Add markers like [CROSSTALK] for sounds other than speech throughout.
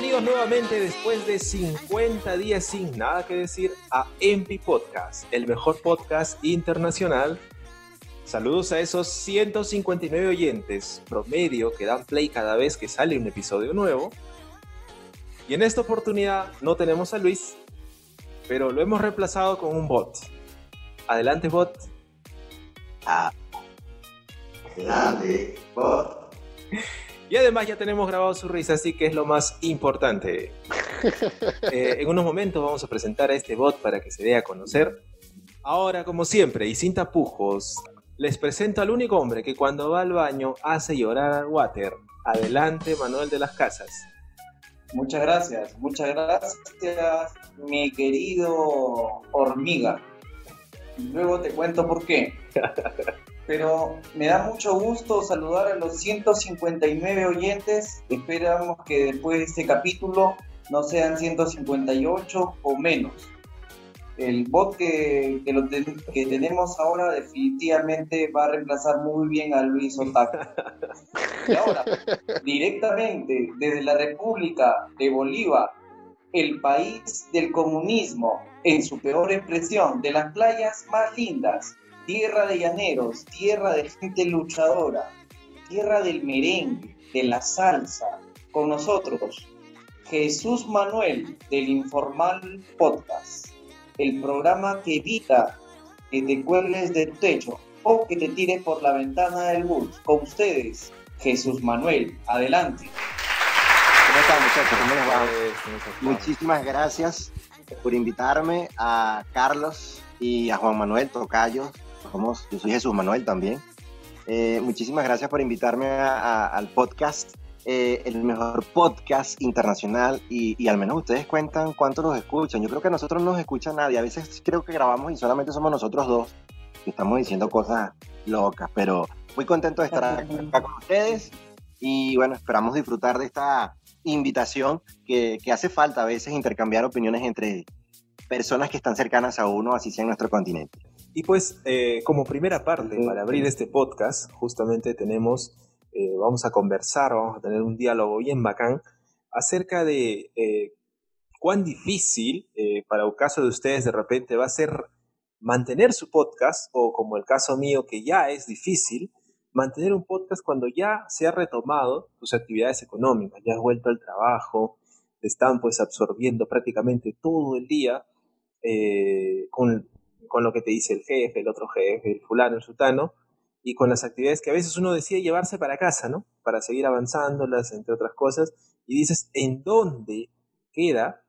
Bienvenidos nuevamente después de 50 días sin nada que decir a MP Podcast, el mejor podcast internacional. Saludos a esos 159 oyentes promedio que dan play cada vez que sale un episodio nuevo. Y en esta oportunidad no tenemos a Luis, pero lo hemos reemplazado con un bot. Adelante, bot. Ah. Adelante, bot. [LAUGHS] Y además ya tenemos grabado su risa, así que es lo más importante. [LAUGHS] Eh, en unos momentos vamos a presentar a este bot para que se dé a conocer. Ahora, como siempre, y sin tapujos, les presento al único hombre que cuando va al baño hace llorar al water. Adelante, Manuel de las Casas. Muchas gracias, muchas gracias, mi querido hormiga. Luego te cuento por qué. [LAUGHS] Pero me da mucho gusto saludar a los 159 oyentes. Esperamos que después de este capítulo no sean 158 o menos. El bot que, que, tenemos ahora definitivamente va a reemplazar muy bien a Luis Otaku. Y ahora, directamente desde la República de Bolívar, el país del comunismo en su peor expresión, de las playas más lindas, tierra de llaneros, tierra de gente luchadora, tierra del merengue, de la salsa, con nosotros, Jesús Manuel del Informal Podcast, el programa que evita que te cuelgues del techo o que te tires por la ventana del bus. Con ustedes, Jesús Manuel, adelante. ¿Cómo están muchachos? ¿Cómo les va? Muchísimas gracias por invitarme a Carlos y a Juan Manuel Tocayo yo soy Jesús Manuel también. Eh, muchísimas gracias por invitarme al podcast, eh, el mejor podcast internacional y, al menos ustedes cuentan cuántos nos escuchan. Yo creo que a nosotros no nos escucha nadie. A veces creo que grabamos y solamente somos nosotros dos que estamos diciendo cosas locas, pero muy contento de estar acá con ustedes y bueno, esperamos disfrutar de esta invitación que, que hace falta a veces intercambiar opiniones entre personas que están cercanas a uno, así sea en nuestro continente. Y pues, eh, como primera parte, para abrir este podcast, justamente tenemos, eh, vamos a conversar, vamos a tener un diálogo bien bacán acerca de eh, cuán difícil, para el caso de ustedes, de repente va a ser mantener su podcast, o como el caso mío, que ya es difícil, mantener un podcast cuando ya se ha retomado tus actividades económicas, ya has vuelto al trabajo, te están pues absorbiendo prácticamente todo el día con con lo que te dice el jefe, el otro jefe, el fulano, el sultano, y con las actividades que a veces uno decide llevarse para casa, ¿no? Para seguir avanzándolas, entre otras cosas, y dices, ¿en dónde queda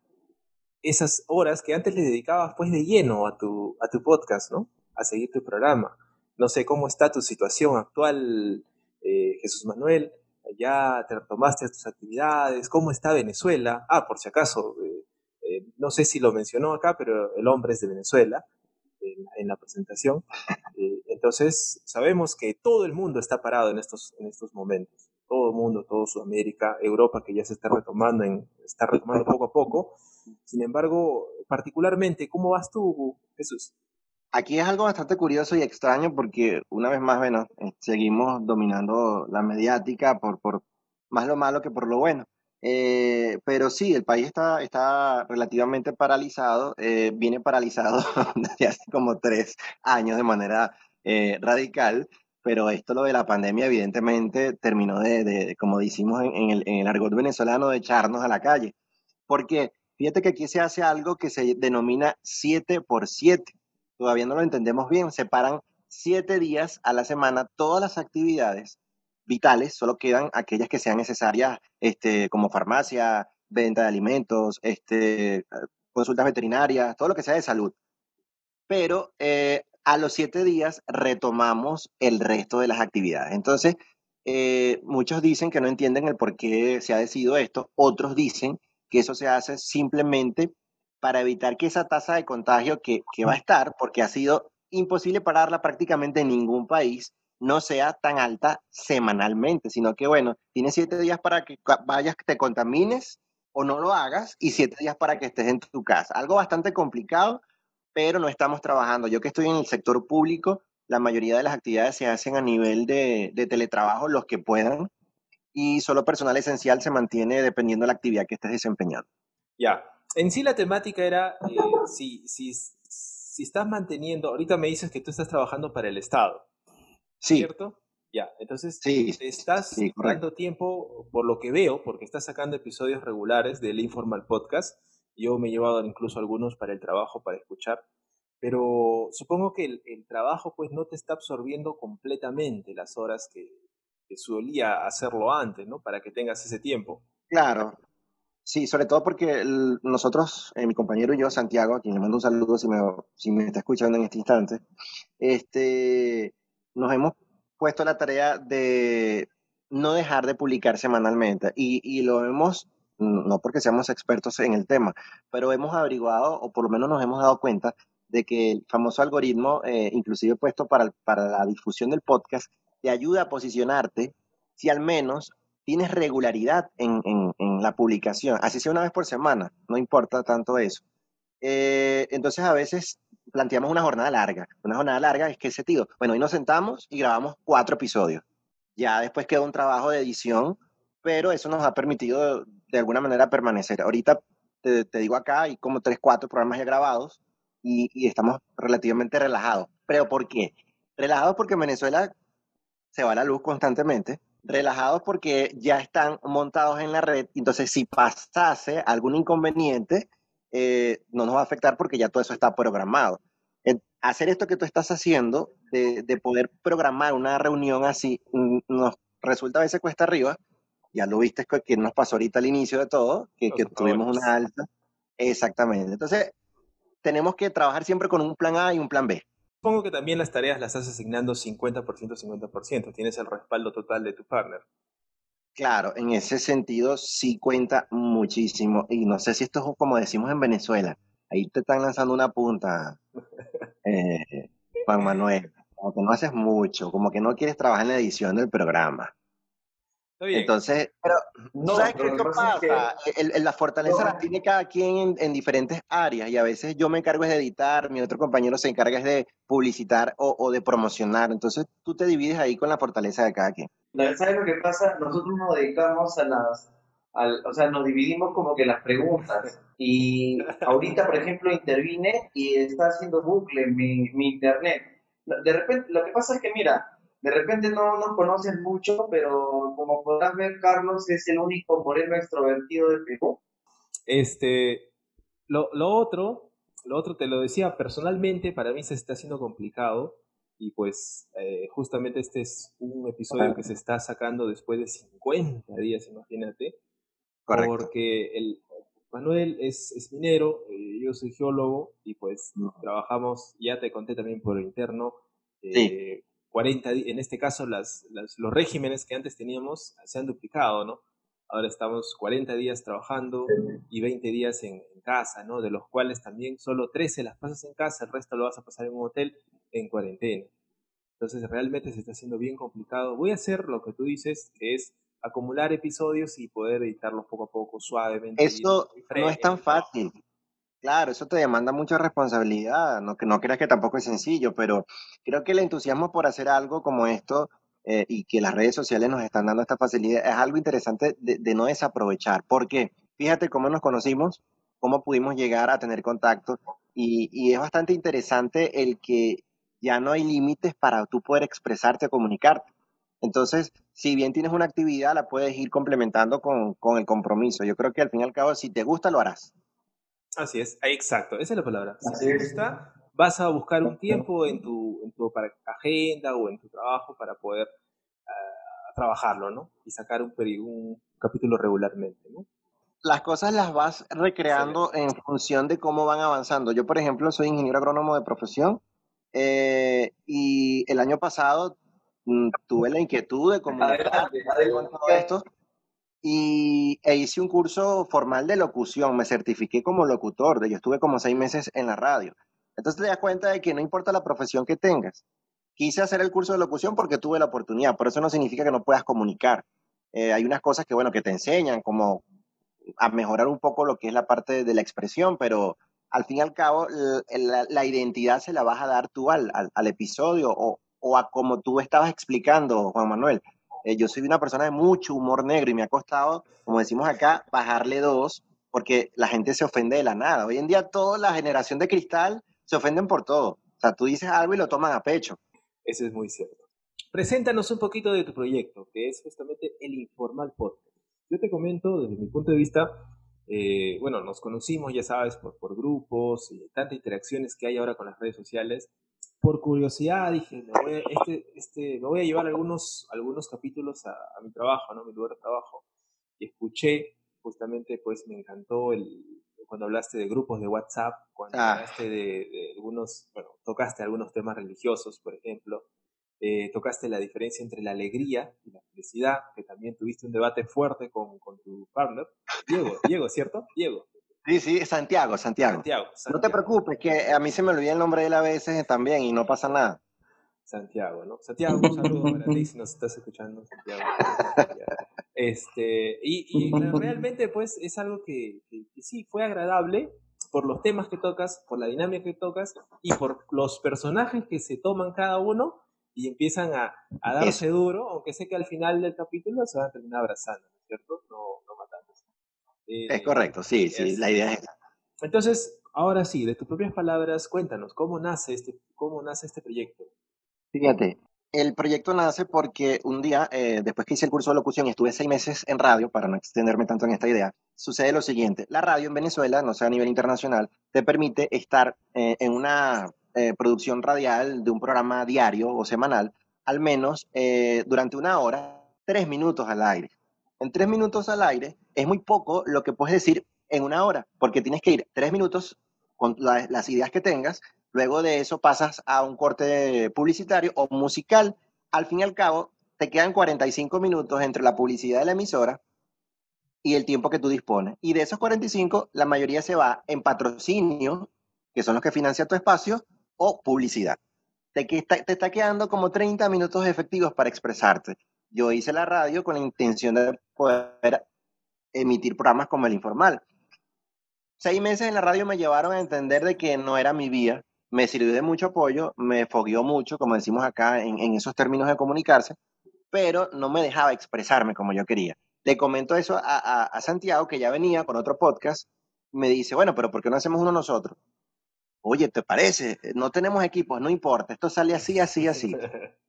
esas horas que antes le dedicabas pues de lleno a tu, a tu podcast, ¿no? A seguir tu programa. No sé cómo está tu situación actual, eh, Jesús Manuel. Ya te retomaste tus actividades. ¿Cómo está Venezuela? Ah, por si acaso, eh, eh, no sé si lo mencionó acá, pero el hombre es de Venezuela en, la presentación. Eh, entonces, sabemos que todo el mundo está parado en estos, en estos momentos. Todo el mundo, todo Sudamérica, Europa, que ya se está retomando, en, está retomando poco a poco. Sin embargo, particularmente, ¿cómo vas tú, Jesús? Aquí es algo bastante curioso y extraño porque, una vez más, bueno, eh, seguimos dominando la mediática por, por más lo malo que por lo bueno. Eh, pero sí, el país está, está relativamente paralizado, eh, viene paralizado [LAUGHS] desde hace como tres años de manera eh, radical, pero esto lo de la pandemia evidentemente terminó de, como decimos en, el, en el argot venezolano, de echarnos a la calle. Porque fíjate que aquí se hace algo que se denomina 7 por 7. Todavía no lo entendemos bien, separan siete días a la semana todas las actividades vitales, solo quedan aquellas que sean necesarias, este, como farmacia, venta de alimentos, este, consultas veterinarias, todo lo que sea de salud. Pero eh, a los siete días retomamos el resto de las actividades. Entonces, eh, muchos dicen que no entienden el por qué se ha decidido esto, otros dicen que eso se hace simplemente para evitar que esa tasa de contagio que, que va a estar, porque ha sido imposible pararla prácticamente en ningún país, no sea tan alta semanalmente, sino que, bueno, tienes siete días para que vayas, te contamines o no lo hagas y siete días para que estés en tu casa. Algo bastante complicado, pero no estamos trabajando. Yo que estoy en el sector público, la mayoría de las actividades se hacen a nivel de, teletrabajo, los que puedan. y solo personal esencial se mantiene dependiendo de la actividad que estés desempeñando. Ya, en sí la temática era eh, si, si, si estás manteniendo, ahorita me dices que tú estás trabajando para el Estado, sí. ¿cierto? Ya, entonces sí, estás sí, dando tiempo, por lo que veo, porque estás sacando episodios regulares del Informal Podcast. Yo me he llevado incluso algunos para el trabajo, para escuchar. Pero supongo que el, el trabajo pues no te está absorbiendo completamente las horas que, que solía hacerlo antes, ¿no? Para que tengas ese tiempo. Claro, Sí, sobre todo porque nosotros, eh, mi compañero y yo, Santiago, a quien le mando un saludo si me, si me está escuchando en este instante, este, nos hemos puesto la tarea de no dejar de publicar semanalmente y, y lo hemos, no porque seamos expertos en el tema, pero hemos averiguado o por lo menos nos hemos dado cuenta de que el famoso algoritmo, eh, inclusive puesto para, para la difusión del podcast, te ayuda a posicionarte si al menos tienes regularidad en, en, en, la publicación, así sea una vez por semana, no importa tanto eso. Eh, entonces a veces planteamos una jornada larga. Una jornada larga es que ese bueno, hoy nos sentamos y grabamos cuatro episodios. Ya después queda un trabajo de edición, pero eso nos ha permitido de alguna manera permanecer. Ahorita te, te digo acá, hay como tres, cuatro programas ya grabados y, y estamos relativamente relajados. ¿Pero por qué? Relajados porque en Venezuela se va la luz constantemente relajados porque ya están montados en la red, entonces si pasase algún inconveniente, eh, no nos va a afectar porque ya todo eso está programado. hacer esto que tú estás haciendo, de, de, poder programar una reunión así, nos resulta a veces cuesta arriba, ya lo viste que nos pasó ahorita al inicio de todo, que, que tuvimos una alta. Exactamente. Entonces, tenemos que trabajar siempre con un plan A y un plan B. Supongo que también las tareas las estás asignando 50%, 50%. Tienes el respaldo total de tu partner. Claro, en ese sentido sí cuenta muchísimo. Y no sé si esto es como decimos en Venezuela. Ahí te están lanzando una punta, eh, Juan Manuel. Como que no haces mucho, como que no quieres trabajar en la edición del programa. Entonces, pero, no, ¿sabes qué pasa? Que... El, el, la fortaleza no. la tiene cada quien en, en, diferentes áreas y a veces yo me encargo de editar, mi otro compañero se encarga de publicitar o, o, de promocionar. Entonces tú te divides ahí con la fortaleza de cada quien. ¿Sabes lo que pasa? Nosotros nos dedicamos a las, al, o sea, nos dividimos como que las preguntas. Y ahorita, por ejemplo, intervine y está haciendo bucle mi, mi internet. De repente, lo que pasa es que, mira, de repente no nos conocen mucho, pero como podrás ver, Carlos es el único moreno extrovertido de Perú. Este, lo, lo, otro, lo otro te lo decía personalmente, para mí se está haciendo complicado y pues eh, justamente este es un episodio que se está sacando después de 50 días, imagínate. Correcto. Porque el, Manuel es, es minero, eh, yo soy geólogo y pues no. trabajamos, ya te conté también por interno, eh, sí 40 en este caso las, las, los regímenes que antes teníamos se han duplicado, ¿no? Ahora estamos 40 días trabajando y 20 días en, en, casa, ¿no? De los cuales también solo 13 las pasas en casa, el resto lo vas a pasar en un hotel en cuarentena. Entonces realmente se está haciendo bien complicado. Voy a hacer lo que tú dices, que es acumular episodios y poder editarlos poco a poco, suavemente. Eso no es tan fácil. Claro, eso te demanda mucha responsabilidad, no que no creas que tampoco es sencillo, pero creo que el entusiasmo por hacer algo como esto eh, y que las redes sociales nos están dando esta facilidad es algo interesante de, no desaprovechar, porque fíjate cómo nos conocimos, cómo pudimos llegar a tener contacto y, y es bastante interesante el que ya no hay límites para tú poder expresarte o comunicarte. Entonces, si bien tienes una actividad, la puedes ir complementando con, con el compromiso. Yo creo que al fin y al cabo, si te gusta, lo harás. Así es, exacto, esa es la palabra. Si te gusta, vas a buscar un tiempo en tu, en tu agenda o en tu trabajo para poder uh, trabajarlo, ¿no? Y sacar un, un capítulo regularmente, ¿no? Las cosas las vas recreando en función de cómo van avanzando. Yo, por ejemplo, soy ingeniero agrónomo de profesión eh, y el año pasado mm, tuve la inquietud de comunicar con todo esto y e hice un curso formal de locución, me certifiqué como locutor, de yo estuve como seis meses en la radio. Entonces te das cuenta de que no importa la profesión que tengas. Quise hacer el curso de locución porque tuve la oportunidad, pero eso no significa que no puedas comunicar. Eh, hay unas cosas que, bueno, que te enseñan, como a mejorar un poco lo que es la parte de la expresión, pero al fin y al cabo la, la identidad se la vas a dar tú al, al, episodio o, o, a como tú estabas explicando, Juan Manuel Eh, yo soy una persona de mucho humor negro y me ha costado, como decimos acá, bajarle dos, porque la gente se ofende de la nada. Hoy en día toda la generación de cristal se ofenden por todo. O sea, tú dices algo y lo toman a pecho. Eso es muy cierto. Preséntanos un poquito de tu proyecto, que es justamente el Informal Podcast. Yo te comento desde mi punto de vista, eh, bueno, nos conocimos, ya sabes, por, por grupos y tantas interacciones que hay ahora con las redes sociales. Por curiosidad dije, me voy a, este, este, me voy a llevar algunos, algunos capítulos a, a mi trabajo, ¿no? Mi lugar de trabajo. Y escuché, justamente, pues me encantó el, cuando hablaste de grupos de WhatsApp, cuando Ah. hablaste de, de algunos, bueno, tocaste algunos temas religiosos, por ejemplo, eh, tocaste la diferencia entre la alegría y la felicidad, que también tuviste un debate fuerte con, con tu partner, Diego, Diego, ¿cierto? Diego, Sí, sí, Santiago, Santiago. Santiago, No te preocupes, que a mí se me olvida el nombre de él a veces también y no pasa nada. Santiago, ¿no? Santiago, un saludo para ti si nos estás escuchando, Santiago. Este, y, y realmente, pues, es algo que, que- que sí fue agradable por los temas que tocas, por la dinámica que tocas y por los personajes que se toman cada uno y empiezan a, a darse duro, aunque sé que al final del capítulo se van a terminar abrazando, ¿no es cierto? No, no. Eh, Es correcto, sí, sí, la idea es esa. Entonces, ahora sí, de tus propias palabras, cuéntanos, ¿cómo nace este, cómo nace este proyecto? Fíjate, el proyecto nace porque un día, eh, después que hice el curso de locución y estuve seis meses en radio, para no extenderme tanto en esta idea, sucede lo siguiente. La radio en Venezuela, no sé a nivel internacional, te permite estar eh, en una eh, producción radial de un programa diario o semanal, al menos durante una hora, tres minutos al aire. En tres minutos al aire es muy poco lo que puedes decir en una hora, porque tienes que ir tres minutos con la- las ideas que tengas, luego de eso pasas a un corte publicitario o musical. Al fin y al cabo, te quedan 45 minutos entre la publicidad de la emisora y el tiempo que tú dispones. Y de esos 45, la mayoría se va en patrocinio, que son los que financian tu espacio, o publicidad. Te, que- te está quedando como 30 minutos efectivos para expresarte. Yo hice la radio con la intención de poder emitir programas como el informal. Seis meses en la radio me llevaron a entender de que no era mi vía, me sirvió de mucho apoyo, me fogueó mucho, como decimos acá en, en esos términos de comunicarse, pero no me dejaba expresarme como yo quería. Le comento eso a, a- a Santiago, que ya venía con otro podcast, me dice, bueno, pero ¿por qué no hacemos uno nosotros? Oye, ¿te parece? No tenemos equipos, no importa, esto sale así, así, así [LAUGHS]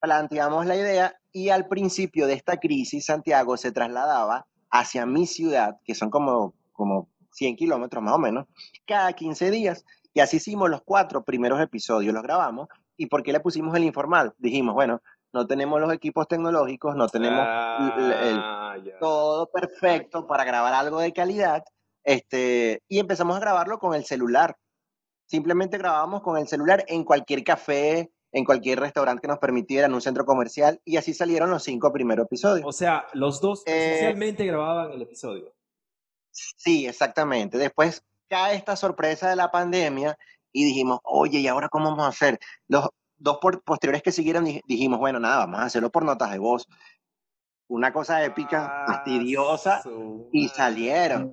planteamos la idea y al principio de esta crisis Santiago se trasladaba hacia mi ciudad, que son como, como 100 kilómetros más o menos, cada 15 días. Y así hicimos los cuatro primeros episodios, los grabamos. ¿Y por qué le pusimos el informal? Dijimos, bueno, no tenemos los equipos tecnológicos, no tenemos el- Ah, todo perfecto para grabar algo de calidad. Este, y empezamos a grabarlo con el celular. Simplemente grabábamos con el celular en cualquier café, en cualquier restaurante que nos permitiera, en un centro comercial, y así salieron los cinco primeros episodios. O sea, los dos Eh, presencialmente grababan el episodio. Sí, exactamente. Después cae esta sorpresa de la pandemia y dijimos, oye, ¿y ahora cómo vamos a hacer? Los dos posteriores que siguieron dij- dijimos, bueno, nada, vamos a hacerlo por notas de voz. Una cosa épica, fastidiosa, Ah, su y salieron.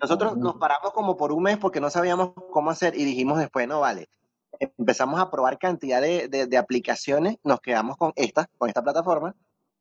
Nosotros nos paramos como por un mes porque no sabíamos cómo hacer y dijimos después, no vale. Empezamos a probar cantidad de, de- aplicaciones, nos quedamos con esta, con esta plataforma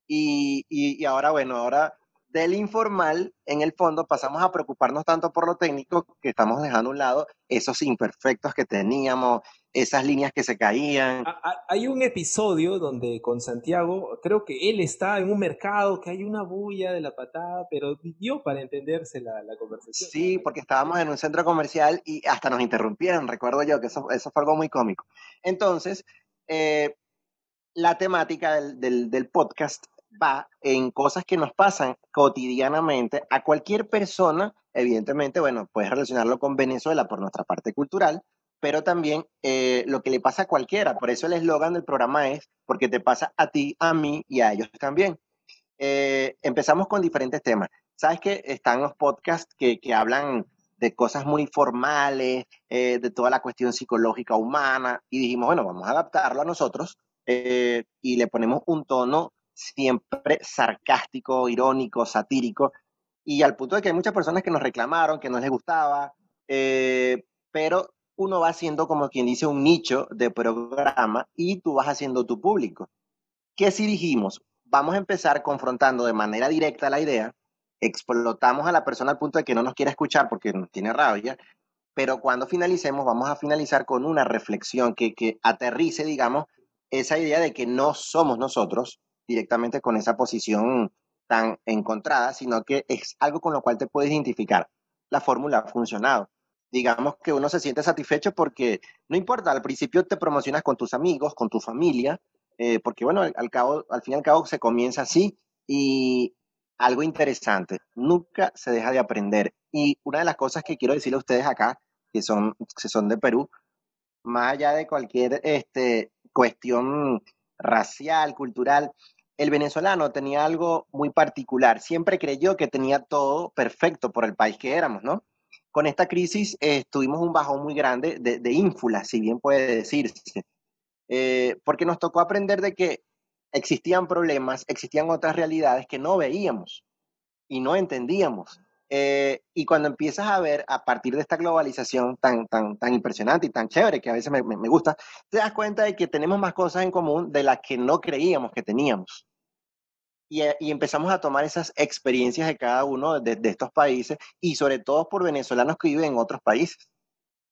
y, y- y ahora, bueno, ahora del informal, en el fondo, pasamos a preocuparnos tanto por lo técnico que estamos dejando a un lado esos imperfectos que teníamos, esas líneas que se caían. Hay un episodio donde con Santiago, creo que él está en un mercado, que hay una bulla de la patada, pero dio para entenderse la, la conversación. Sí, porque estábamos en un centro comercial y hasta nos interrumpieron, recuerdo yo, que eso, eso fue algo muy cómico. Entonces, eh, la temática del, del- del podcast va en cosas que nos pasan cotidianamente a cualquier persona, evidentemente, bueno, puedes relacionarlo con Venezuela por nuestra parte cultural, pero también eh, lo que le pasa a cualquiera. Por eso el eslogan del programa es, porque te pasa a ti, a mí y a ellos también. Eh, empezamos con diferentes temas. Sabes que están los podcasts que, que hablan de cosas muy formales, eh, de toda la cuestión psicológica humana, y dijimos, bueno, vamos a adaptarlo a nosotros eh, y le ponemos un tono siempre sarcástico, irónico, satírico, y al punto de que hay muchas personas que nos reclamaron, que no les gustaba, eh, pero uno va haciendo como quien dice un nicho de programa y tú vas haciendo tu público. ¿Qué sí dijimos? vamos a empezar confrontando de manera directa la idea, explotamos a la persona al punto de que no nos quiere escuchar porque nos tiene rabia, pero cuando finalicemos vamos a finalizar con una reflexión que, que aterrice, digamos, esa idea de que no somos nosotros directamente con esa posición tan encontrada, sino que es algo con lo cual te puedes identificar. La fórmula ha funcionado. Digamos que uno se siente satisfecho porque no importa, al principio te promocionas con tus amigos, con tu familia, eh, porque bueno, al, cabo, al fin y al cabo se comienza así y algo interesante, nunca se deja de aprender. Y una de las cosas que quiero decirle a ustedes acá, que son, que son de Perú, más allá de cualquier este, cuestión racial, cultural, el venezolano tenía algo muy particular. Siempre creyó que tenía todo perfecto por el país que éramos, ¿no? Con esta crisis eh, tuvimos un bajón muy grande de, de ínfula, si bien puede decirse. Eh, porque nos tocó aprender de que existían problemas, existían otras realidades que no veíamos y no entendíamos. Eh, y cuando empiezas a ver a partir de esta globalización tan, tan, tan impresionante y tan chévere, que a veces me, me, gusta, te das cuenta de que tenemos más cosas en común de las que no creíamos que teníamos. Y, eh, y empezamos a tomar esas experiencias de cada uno de, de, estos países y sobre todo por venezolanos que viven en otros países.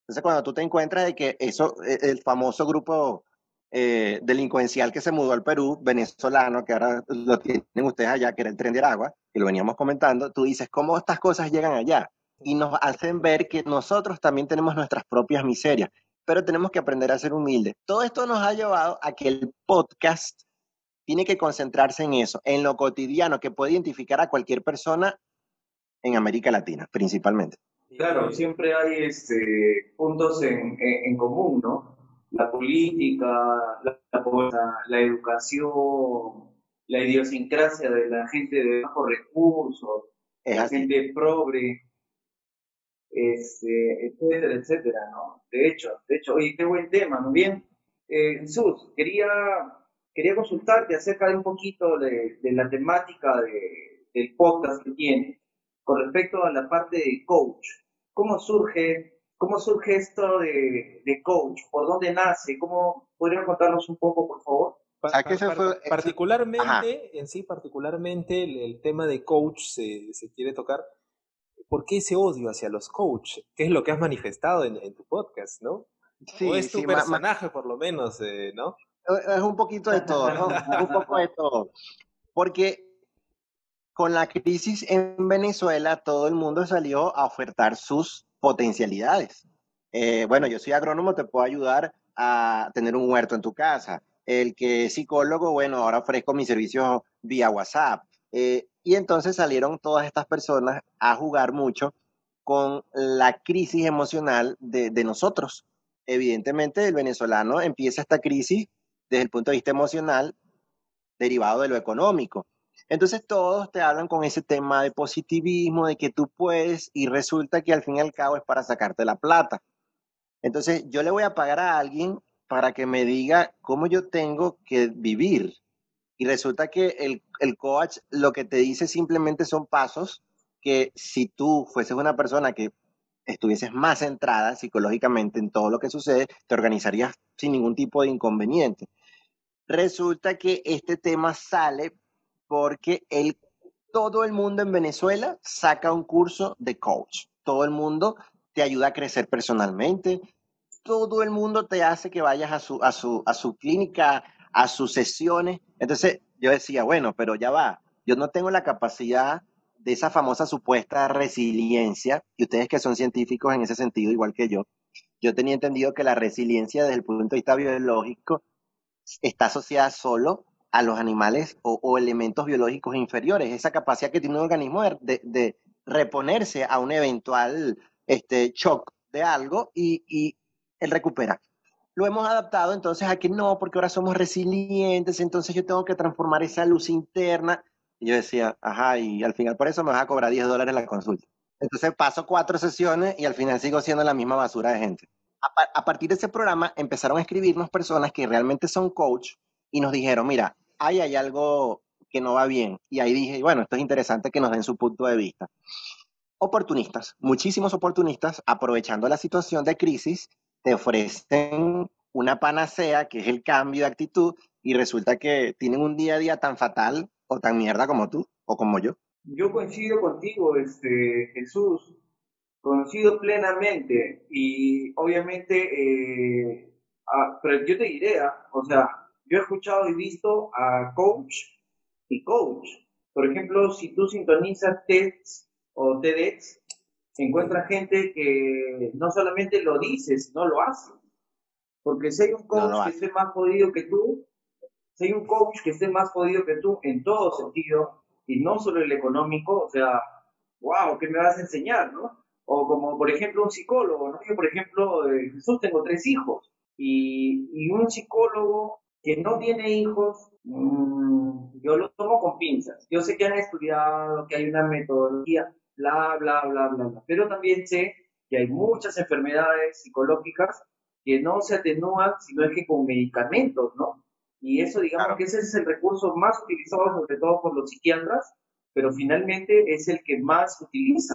Entonces, cuando tú te encuentras de que eso, e, el famoso grupo eh, delincuencial que se mudó al Perú, venezolano, que ahora lo tienen ustedes allá, que era el tren de Aragua, que lo veníamos comentando, tú dices, ¿cómo estas cosas llegan allá? Y nos hacen ver que nosotros también tenemos nuestras propias miserias, pero tenemos que aprender a ser humildes. Todo esto nos ha llevado a que el podcast tiene que concentrarse en eso, en lo cotidiano que puede identificar a cualquier persona en América Latina, principalmente. Claro, siempre hay este, puntos en, en, en común, ¿no? la política, la, la, la, educación, la idiosincrasia de la gente de bajos recursos, la gente pobre, este, etcétera, etcétera, ¿no? De hecho, de hecho, oye, qué buen tema, ¿no bien? Eh, Jesús, quería, quería consultarte acerca de un poquito de, de la temática de, del podcast que tiene con respecto a la parte de coach. ¿Cómo surge ¿Cómo surge esto de, de, coach? ¿Por dónde nace? ¿Cómo podrían contarnos un poco, por favor? Pa pa fue, particularmente, Ajá. en sí, particularmente el, el, tema de coach se, se, quiere tocar. ¿Por qué ese odio hacia los coach? ¿Qué es lo que has manifestado en, en tu podcast, no? Sí, ¿O es tu sí, personaje, por lo menos, eh, no? Es un poquito de todo, ¿no? un poco de todo. Porque con la crisis en Venezuela, todo el mundo salió a ofertar sus potencialidades. Eh, bueno, yo soy agrónomo, te puedo ayudar a tener un huerto en tu casa. El que es psicólogo, bueno, ahora ofrezco mi servicio vía WhatsApp. Eh, y entonces salieron todas estas personas a jugar mucho con la crisis emocional de, de nosotros. Evidentemente, el venezolano empieza esta crisis desde el punto de vista emocional derivado de lo económico. Entonces todos te hablan con ese tema de positivismo, de que tú puedes, y resulta que al fin y al cabo es para sacarte la plata. Entonces yo le voy a pagar a alguien para que me diga cómo yo tengo que vivir. Y resulta que el, el coach lo que te dice simplemente son pasos que si tú fueses una persona que estuvieses más centrada psicológicamente en todo lo que sucede, te organizarías sin ningún tipo de inconveniente. Resulta que este tema sale porque el, todo el mundo en Venezuela saca un curso de coach. Todo el mundo te ayuda a crecer personalmente. Todo el mundo te hace que vayas a su, a su, a su clínica, a sus sesiones. Entonces yo decía, bueno, pero ya va, yo no tengo la capacidad de esa famosa supuesta resiliencia, y ustedes que son científicos en ese sentido, igual que yo, yo tenía entendido que la resiliencia desde el punto de vista biológico está asociada solo a los animales o, o, elementos biológicos inferiores, esa capacidad que tiene un organismo de, de reponerse a un eventual este, shock de algo y, y él recupera. Lo hemos adaptado entonces a que no, porque ahora somos resilientes, entonces yo tengo que transformar esa luz interna. Y yo decía, ajá, y al final por eso me vas a cobrar 10 dólares la consulta. Entonces paso cuatro sesiones y al final sigo siendo la misma basura de gente. A, partir de ese programa empezaron a escribirnos personas que realmente son coach y nos dijeron, mira, ahí hay algo que no va bien. Y ahí dije, bueno, esto es interesante que nos den su punto de vista. Oportunistas, muchísimos oportunistas, aprovechando la situación de crisis, te ofrecen una panacea, que es el cambio de actitud, y resulta que tienen un día a día tan fatal o tan mierda como tú o como yo. Yo coincido contigo, este, Jesús, coincido plenamente y obviamente, eh, ah, pero yo te diré, ah, o sea, yo he escuchado y visto a coach y coach. Por ejemplo, si tú sintonizas TEDx o TEDx, encuentras gente que no solamente lo dice, sino lo hace. Porque si hay un coach que esté más jodido que tú, si hay un coach que esté más jodido que tú en todo sentido, y no solo el económico, o sea, wow, ¿qué me vas a enseñar, no? O como, por ejemplo, un psicólogo, ¿no? Yo, por ejemplo, eh, Jesús, tengo tres hijos, y, y un psicólogo que no tiene hijos, mmm, yo lo tomo con pinzas. Yo sé que han estudiado, que hay una metodología, bla, bla, bla, bla, bla. Pero también sé que hay muchas enfermedades psicológicas que no se atenúan, sino es que con medicamentos, ¿no? Y eso, digamos que ese es el recurso más utilizado, sobre todo por los psiquiatras, pero finalmente es el que más utiliza.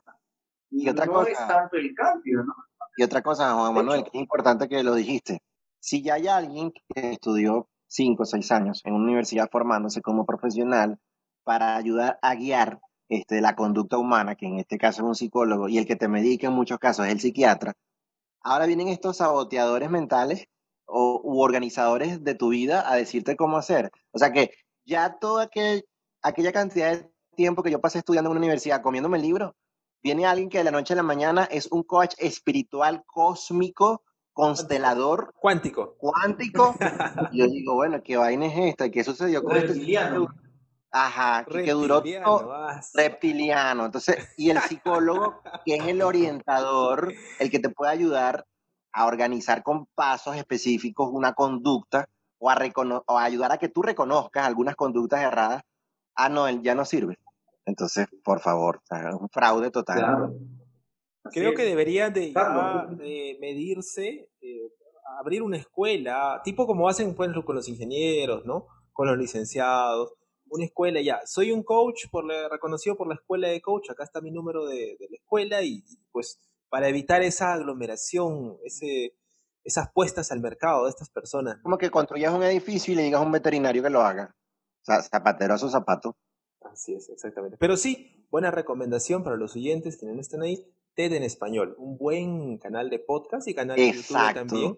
Y, otra no cosa, es tanto el cambio, ¿no? Y otra cosa, Juan Manuel, que es importante que lo dijiste. Si ya hay alguien que estudió cinco o seis años en una universidad formándose como profesional para ayudar a guiar este, la conducta humana, que en este caso es un psicólogo, y el que te medica en muchos casos es el psiquiatra, ahora vienen estos saboteadores mentales o, u organizadores de tu vida a decirte cómo hacer. O sea que ya toda aquel, aquella cantidad de tiempo que yo pasé estudiando en una universidad comiéndome el libro, viene alguien que de la noche a la mañana es un coach espiritual cósmico constelador cuántico. Cuántico. [LAUGHS] yo digo, bueno, ¿qué vaina es esta? ¿Qué sucedió con este Ajá, que duró reptiliano. Entonces, y el psicólogo, que es el orientador, el que te puede ayudar a organizar con pasos específicos una conducta o a, o ayudar a que tú reconozcas algunas conductas erradas. Ah, no, él ya no sirve. Entonces, por favor, es un fraude total. Creo que debería de, medirse, eh, abrir una escuela, tipo como hacen pues, con los ingenieros, ¿no? Con los licenciados, una escuela ya. Soy un coach por reconocido por la escuela de coach, acá está mi número de, la escuela y, pues para evitar esa aglomeración, ese, esas puestas al mercado de estas personas. Como que construyas un edificio y le digas a un veterinario que lo haga. O sea, zapatero a su zapato. Así es, exactamente. Pero sí, buena recomendación para los oyentes que no estén ahí. TED en español, un buen canal de podcast y canal de YouTube también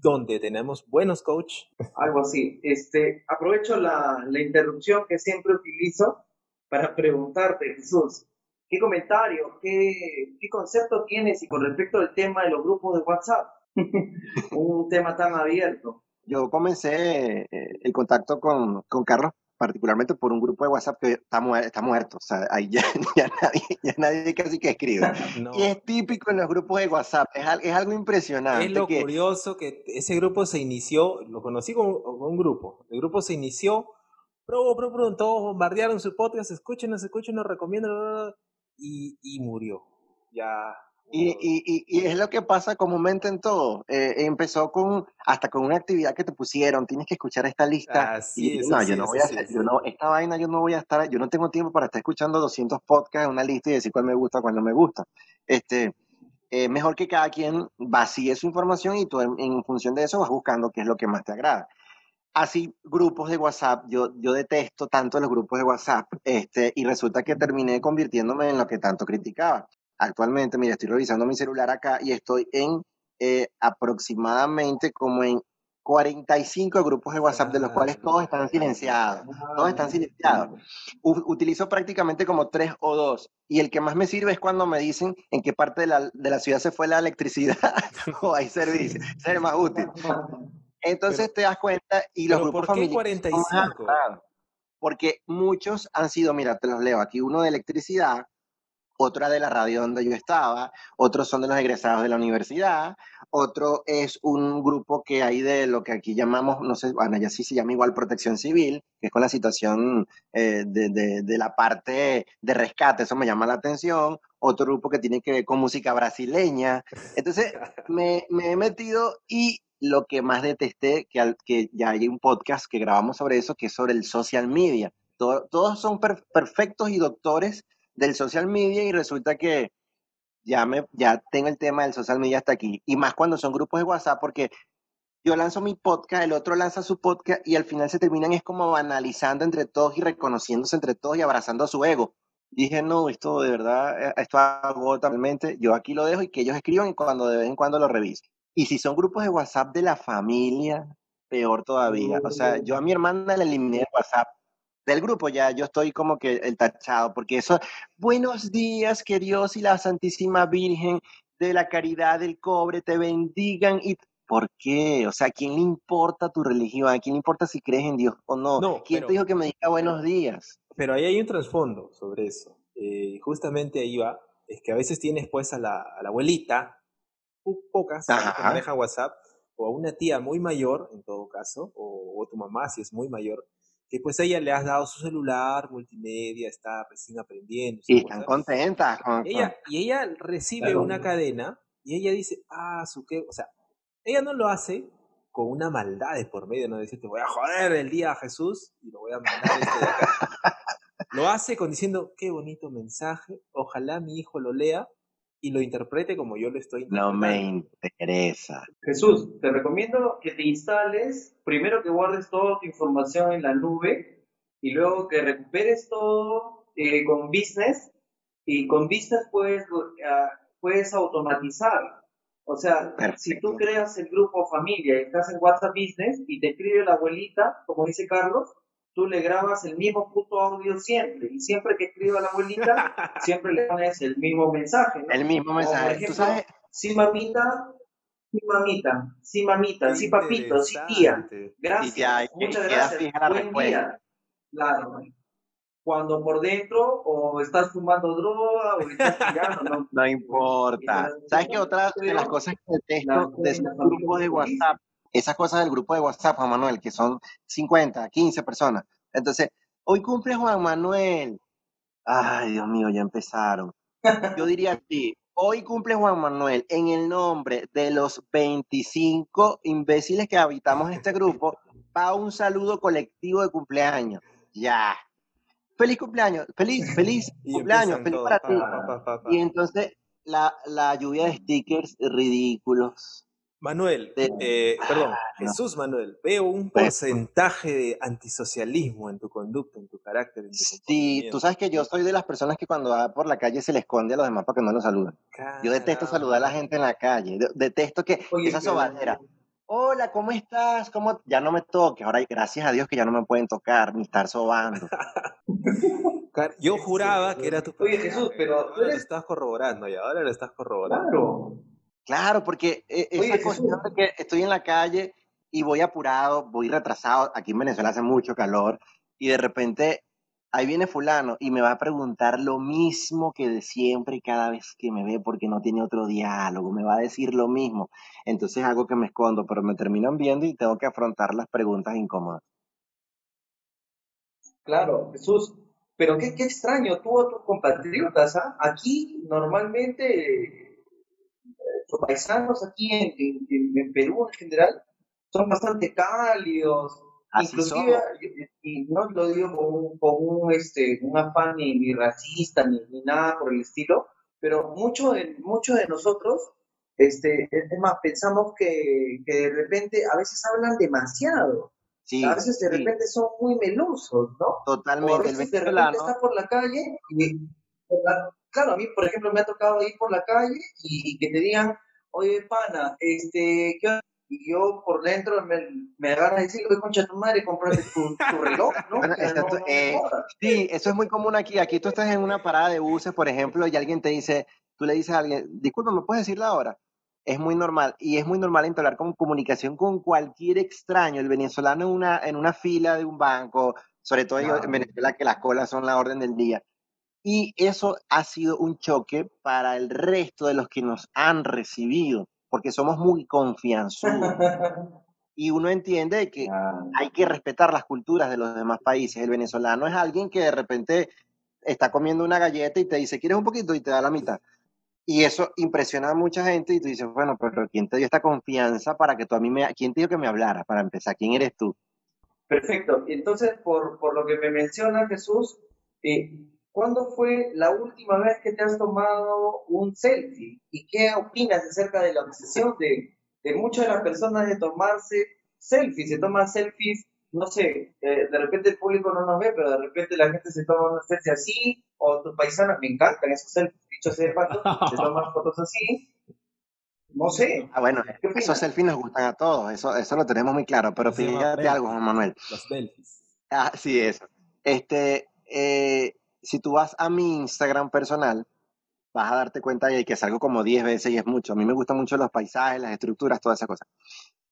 donde tenemos buenos coach. Algo así. Este, aprovecho la, la interrupción que siempre utilizo para preguntarte, Jesús, ¿qué comentario, qué, qué concepto tienes y con respecto al tema de los grupos de WhatsApp? [LAUGHS] Un tema tan abierto. Yo comencé eh, el contacto con, con Carlos particularmente por un grupo de WhatsApp que está, está muerto, o sea, ahí [LAUGHS] ya, nadie, ya nadie casi que escribe. [LAUGHS] Y es típico en los grupos de WhatsApp, es, es algo impresionante. Es lo curioso que ese grupo se inició, lo conocí con, un grupo, el grupo se inició, pro, pro, pro, todos bombardearon su podcast, escúchenos, escúchenos, recomiendan, y, y murió. Ya y, y, y, es lo que pasa comúnmente en todo. Eh, empezó con hasta con una actividad que te pusieron, tienes que escuchar esta lista. Así no, yo no voy a hacer, yo no, esta vaina yo no voy a estar, yo no tengo tiempo para estar escuchando 200 podcasts en una lista y decir cuál me gusta, cuál no me gusta. Este, eh, mejor que cada quien vacíe su información y tú en, en, función de eso vas buscando qué es lo que más te agrada. Así, grupos de WhatsApp, yo, yo detesto tanto los grupos de WhatsApp, este, y resulta que terminé convirtiéndome en lo que tanto criticaba actualmente, mira, estoy revisando mi celular acá y estoy en eh, aproximadamente como en 45 grupos de WhatsApp, de los cuales todos están silenciados. Todos están silenciados. utilizo prácticamente como tres o dos. Y el que más me sirve es cuando me dicen en qué parte de la, de la ciudad se fue la electricidad [LAUGHS] [LAUGHS] o hay servicio. Ser más útil. Entonces te das cuenta y los grupos ¿por qué 45? Porque muchos han sido, mira, te los leo aquí, uno de electricidad, otra de la radio donde yo estaba, otros son de los egresados de la universidad, otro es un grupo que hay de lo que aquí llamamos, no sé, bueno, ya sí se llama igual protección civil, que es con la situación eh, de, de, la parte de rescate, eso me llama la atención, otro grupo que tiene que ver con música brasileña. Entonces, [LAUGHS] me, me he metido y lo que más detesté, que, que ya hay un podcast que grabamos sobre eso, que es sobre el social media. todos son perfectos y doctores del social media y resulta que ya, me, ya tengo el tema del social media hasta aquí. Y más cuando son grupos de WhatsApp, porque yo lanzo mi podcast, el otro lanza su podcast y al final se terminan es como banalizando entre todos y reconociéndose entre todos y abrazando a su ego. Dije, no, esto de verdad, eh, esto agota realmente, yo aquí lo dejo y que ellos escriban y cuando de vez en cuando lo revisen. Y si son grupos de WhatsApp de la familia, peor todavía. O sea, yo a mi hermana la eliminé de WhatsApp. Del grupo ya, yo estoy como que el tachado, porque eso, buenos días, que Dios y la Santísima Virgen de la Caridad del Cobre te bendigan y ¿Por qué? O sea, ¿a quién le importa tu religión? ¿A quién le importa si crees en Dios o no? no ¿Quién te dijo que me diga buenos días? Pero ahí hay un trasfondo sobre eso. Eh, justamente ahí va, es que a veces tienes pues a la, abuelita, pocas, que maneja WhatsApp, o a una tía muy mayor, en todo caso, o, tu mamá si es muy mayor, que pues ella le has dado su celular, multimedia, está recién aprendiendo. Y están contentas. ella, y ella recibe una cadena y ella dice, ah, su qué, o sea, ella no lo hace con una maldad de por medio, no decir, te voy a joder el día a Jesús y lo voy a mandar este de acá. [LAUGHS] lo hace con diciendo, qué bonito mensaje, ojalá mi hijo lo lea y lo interprete como yo lo estoy interpretando. No me interesa. Jesús, te recomiendo que te instales, primero que guardes toda tu información en la nube y luego que recuperes todo eh, con Business y con Business puedes, ah, puedes automatizar o sea, si tú creas el grupo familia y estás en WhatsApp Business y te escribe la abuelita, como dice Carlos, tú le grabas el mismo puto audio siempre. Y siempre que escriba la abuelita, [LAUGHS] siempre le pones el mismo mensaje. El mismo mensaje. por ejemplo, sí mamita, sí mamita, sí mamita, sí papito, sí tía. Gracias. Muchas gracias. Buen día. Claro cuando por dentro o estás fumando droga o estás tirando, no, [LAUGHS] no importa. ¿Sabes qué otra de las cosas que detesto de ese grupo de WhatsApp? Esas cosas del grupo de WhatsApp, Juan Manuel, que son 50, 15 personas. Entonces, hoy cumple Juan Manuel. Ay, Dios mío, ya empezaron. Yo diría así, hoy cumple Juan Manuel en el nombre de los 25 imbéciles que habitamos este grupo, va un saludo colectivo de cumpleaños. Ya, feliz cumpleaños, feliz, feliz [LAUGHS] cumpleaños, feliz para ti. y entonces la, la, lluvia de stickers ridículos. Manuel, eh, perdón, Jesús Manuel, veo un porcentaje de antisocialismo en tu conducta, en tu carácter. En tu sí, tú sabes que yo soy de las personas que cuando va por la calle se le esconde a los demás para que no lo saluden. Yo detesto saludar a la gente en la calle, detesto que esa sobadera hola, ¿cómo estás? ¿Cómo? Ya no me toques. Ahora, gracias a Dios que ya no me pueden tocar ni estar sobando. [LAUGHS] Yo juraba que era tu Oye, Jesús, pero ahora lo estás corroborando y ahora lo estás corroborando. Claro. Claro, porque eh, esa cuestión de que estoy en la calle y voy apurado, voy retrasado, aquí en Venezuela hace mucho calor, y de repente ahí viene fulano y me va a preguntar lo mismo que de siempre cada vez que me ve porque no tiene otro diálogo, me va a decir lo mismo. Entonces hago que me escondo, pero me terminan viendo y tengo que afrontar las preguntas incómodas. Claro, Jesús, pero qué, qué extraño, tú a tus compatriotas, ¿ah? aquí normalmente los paisanos aquí en, en Perú en general son bastante cálidos, Inclusive, y no lo digo con un, este, un afán ni, racista ni, nada por el estilo, pero muchos de, mucho de nosotros, este, es más, pensamos que, que, de repente a veces hablan demasiado. Sí, a veces de repente son muy melosos, ¿no? Totalmente. O a veces de repente está por la calle y, claro, a mí, por ejemplo, me ha tocado ir por la calle y, que te digan, oye, pana, este, ¿qué y yo por dentro me, me van a decir, concha tu madre, comprate tu, reloj, ¿no? Eh, sí, eso es muy común aquí. Aquí tú estás en una parada de buses, por ejemplo, y alguien te dice, tú le dices a alguien, disculpa, ¿me puedes decir la hora? Es muy normal, y es muy normal entablar con comunicación con cualquier extraño. El venezolano en una, en una fila de un banco, sobre todo en Venezuela, que las colas son la orden del día. Y eso ha sido un choque para el resto de los que nos han recibido porque somos muy confianzudos. [LAUGHS] y uno entiende que hay que respetar las culturas de los demás países. El venezolano es alguien que de repente está comiendo una galleta y te dice, ¿quieres un poquito? Y te da la mitad. Y eso impresiona a mucha gente y tú dices, bueno, pero ¿quién te dio esta confianza para que tú a mí me... ¿Quién te dio que me hablara para empezar? ¿Quién eres tú? Perfecto. Entonces, por, por lo que me menciona Jesús, eh, ¿Cuándo fue la última vez que te has tomado un selfie? ¿Y qué opinas acerca de la obsesión de, de muchas de las personas de tomarse selfies, se toman selfies, no sé, eh, de repente el público no nos ve, pero de repente la gente se toma una selfie así, o tus paisanos, me encantan esos selfies, dicho sea de paso, se [LAUGHS] toman fotos así, no sé. Ah, bueno, esos selfies nos gustan a todos, eso, eso lo tenemos muy claro, pero fíjate algo, Juan Manuel. Los selfies. Ah, sí, eso. Este, eh, si tú vas a mi Instagram personal, vas a darte cuenta de que salgo como 10 veces y es mucho. A mí me gustan mucho los paisajes, las estructuras, todas esas cosas.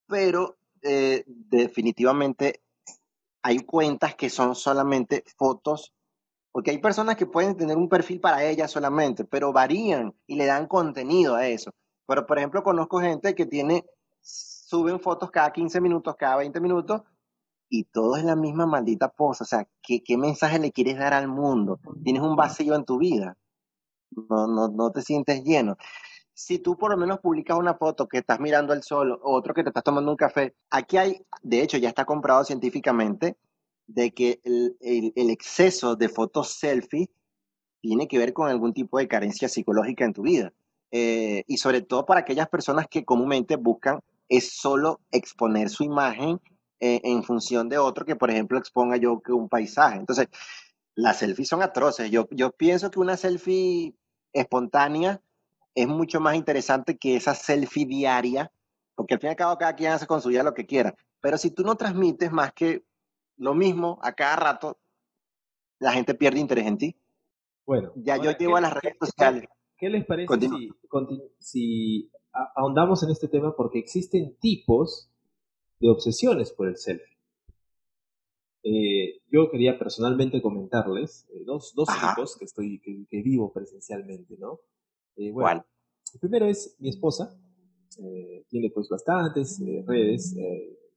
Pero eh, definitivamente hay cuentas que son solamente fotos, porque hay personas que pueden tener un perfil para ellas solamente, pero varían y le dan contenido a eso. Pero, por ejemplo, conozco gente que tiene, suben fotos cada 15 minutos, cada 20 minutos, y todo es la misma maldita posa. O sea, ¿qué, ¿qué, mensaje le quieres dar al mundo? Tienes un vacío en tu vida. No, no, no te sientes lleno. Si tú por lo menos publicas una foto que estás mirando el sol, otro que te estás tomando un café, aquí hay, de hecho, ya está comprobado científicamente de que el, el, el exceso de fotos selfie tiene que ver con algún tipo de carencia psicológica en tu vida. Eh, y sobre todo para aquellas personas que comúnmente buscan es solo exponer su imagen eh, en función de otro que, por ejemplo, exponga yo que un paisaje. Entonces, las selfies son atroces. Yo, yo pienso que una selfie espontánea es mucho más interesante que esa selfie diaria, porque al fin y al cabo cada quien hace con su vida lo que quiera. Pero si tú no transmites más que lo mismo a cada rato, la gente pierde interés en ti. Bueno, ya yo llevo a las redes sociales. ¿Qué les parece si, si ahondamos en este tema? Porque existen tipos de obsesiones por el selfie. Eh, yo quería personalmente comentarles eh, dos, dos tipos que, estoy, que, que, vivo presencialmente, ¿no? Eh, bueno, ¿Cuál? El primero es mi esposa, tiene pues bastantes redes,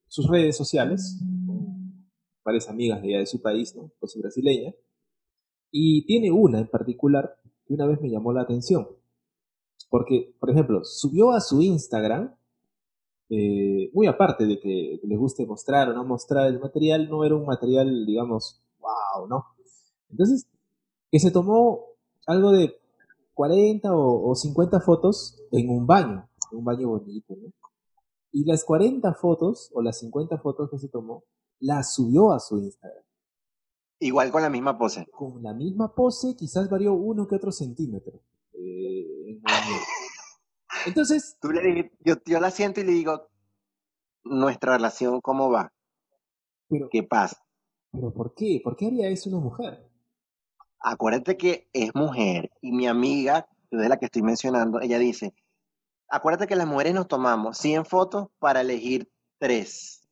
sus redes sociales, varias amigas de allá de su país, ¿no? Pues brasileña, y tiene una en particular que una vez me llamó la atención, porque, por ejemplo, subió a su Instagram eh, muy aparte de que les guste mostrar o no mostrar el material, no era un material, digamos, wow, ¿no? Entonces, que se tomó algo de 40 o, 50 fotos en un baño, en un baño bonito, ¿no? Y las 40 fotos o las 50 fotos que se tomó, las subió a su Instagram. Igual con la misma pose. Con la misma pose, quizás varió uno que otro centímetro. Eh, [LAUGHS] entonces. Tú le yo, yo la siento y le digo, nuestra relación, ¿cómo va? Pero, ¿Qué pasa? ¿Pero por qué? ¿Por qué haría eso una mujer? Acuérdate que es mujer y mi amiga, de la que estoy mencionando, ella dice, acuérdate que las mujeres nos tomamos 100 fotos para elegir 3.